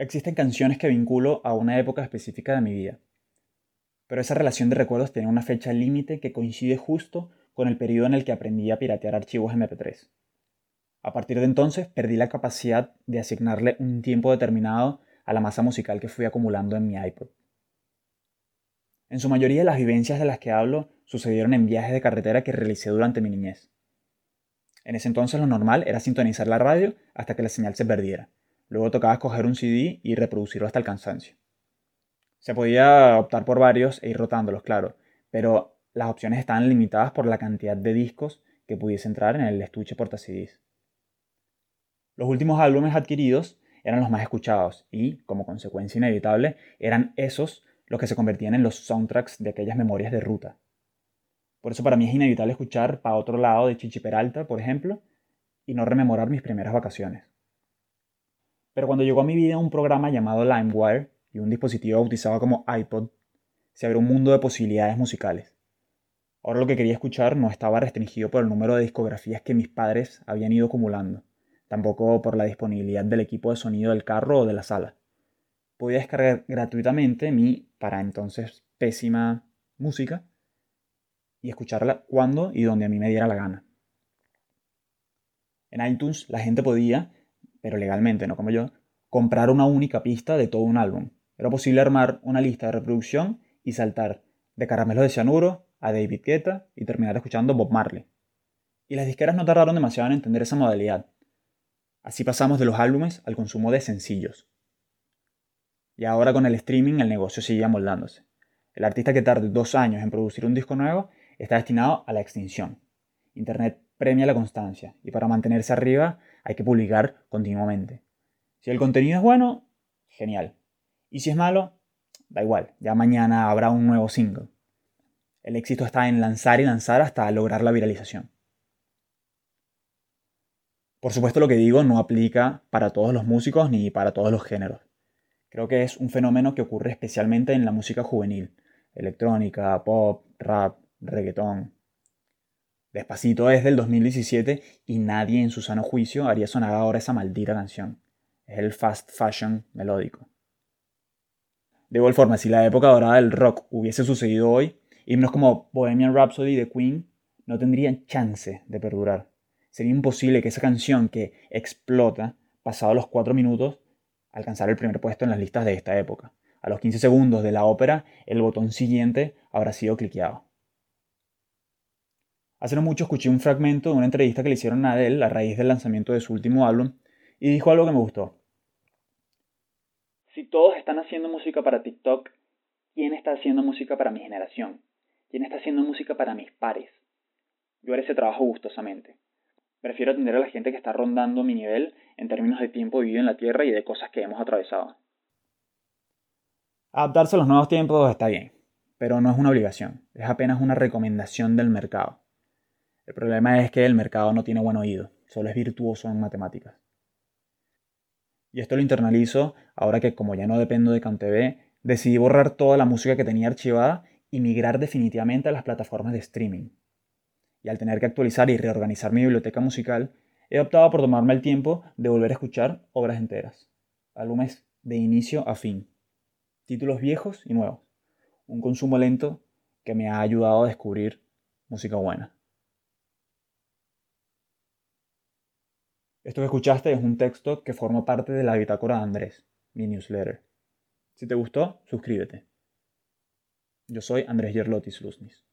Existen canciones que vinculo a una época específica de mi vida, pero esa relación de recuerdos tiene una fecha límite que coincide justo con el periodo en el que aprendí a piratear archivos MP3. A partir de entonces perdí la capacidad de asignarle un tiempo determinado a la masa musical que fui acumulando en mi iPod. En su mayoría las vivencias de las que hablo sucedieron en viajes de carretera que realicé durante mi niñez. En ese entonces lo normal era sintonizar la radio hasta que la señal se perdiera Luego tocaba escoger un CD y reproducirlo hasta el cansancio. Se podía optar por varios e ir rotándolos, claro, pero las opciones estaban limitadas por la cantidad de discos que pudiese entrar en el estuche porta CDs. Los últimos álbumes adquiridos eran los más escuchados y, como consecuencia inevitable, eran esos los que se convertían en los soundtracks de aquellas memorias de ruta. Por eso para mí es inevitable escuchar para otro lado de Chichi Peralta, por ejemplo, y no rememorar mis primeras vacaciones. Pero cuando llegó a mi vida un programa llamado LimeWire y un dispositivo bautizado como iPod, se abrió un mundo de posibilidades musicales. Ahora lo que quería escuchar no estaba restringido por el número de discografías que mis padres habían ido acumulando, tampoco por la disponibilidad del equipo de sonido del carro o de la sala. Podía descargar gratuitamente mi, para entonces, pésima música y escucharla cuando y donde a mí me diera la gana. En iTunes la gente podía pero legalmente, no como yo, comprar una única pista de todo un álbum. Era posible armar una lista de reproducción y saltar de Caramelos de Cianuro a David Guetta y terminar escuchando Bob Marley. Y las disqueras no tardaron demasiado en entender esa modalidad. Así pasamos de los álbumes al consumo de sencillos. Y ahora con el streaming el negocio sigue amoldándose. El artista que tarde dos años en producir un disco nuevo está destinado a la extinción. Internet premia la constancia y para mantenerse arriba hay que publicar continuamente. Si el contenido es bueno, genial. Y si es malo, da igual, ya mañana habrá un nuevo single. El éxito está en lanzar y lanzar hasta lograr la viralización. Por supuesto lo que digo no aplica para todos los músicos ni para todos los géneros. Creo que es un fenómeno que ocurre especialmente en la música juvenil, electrónica, pop, rap, reggaetón, Despacito es del 2017 y nadie en su sano juicio haría sonar ahora esa maldita canción. Es el fast fashion melódico. De igual forma, si la época dorada del rock hubiese sucedido hoy, himnos como Bohemian Rhapsody de Queen no tendrían chance de perdurar. Sería imposible que esa canción que explota, pasado los 4 minutos, alcanzara el primer puesto en las listas de esta época. A los 15 segundos de la ópera, el botón siguiente habrá sido cliqueado. Hace no mucho escuché un fragmento de una entrevista que le hicieron a Adele a raíz del lanzamiento de su último álbum y dijo algo que me gustó. Si todos están haciendo música para TikTok, ¿quién está haciendo música para mi generación? ¿Quién está haciendo música para mis pares? Yo haré ese trabajo gustosamente. Prefiero atender a la gente que está rondando mi nivel en términos de tiempo vivido en la Tierra y de cosas que hemos atravesado. Adaptarse a los nuevos tiempos está bien, pero no es una obligación, es apenas una recomendación del mercado. El problema es que el mercado no tiene buen oído, solo es virtuoso en matemáticas. Y esto lo internalizo ahora que como ya no dependo de CanTV, decidí borrar toda la música que tenía archivada y migrar definitivamente a las plataformas de streaming. Y al tener que actualizar y reorganizar mi biblioteca musical, he optado por tomarme el tiempo de volver a escuchar obras enteras, álbumes de inicio a fin, títulos viejos y nuevos, un consumo lento que me ha ayudado a descubrir música buena. Esto que escuchaste es un texto que forma parte de la bitácora de Andrés, mi newsletter. Si te gustó, suscríbete. Yo soy Andrés Yerlotis Luznis.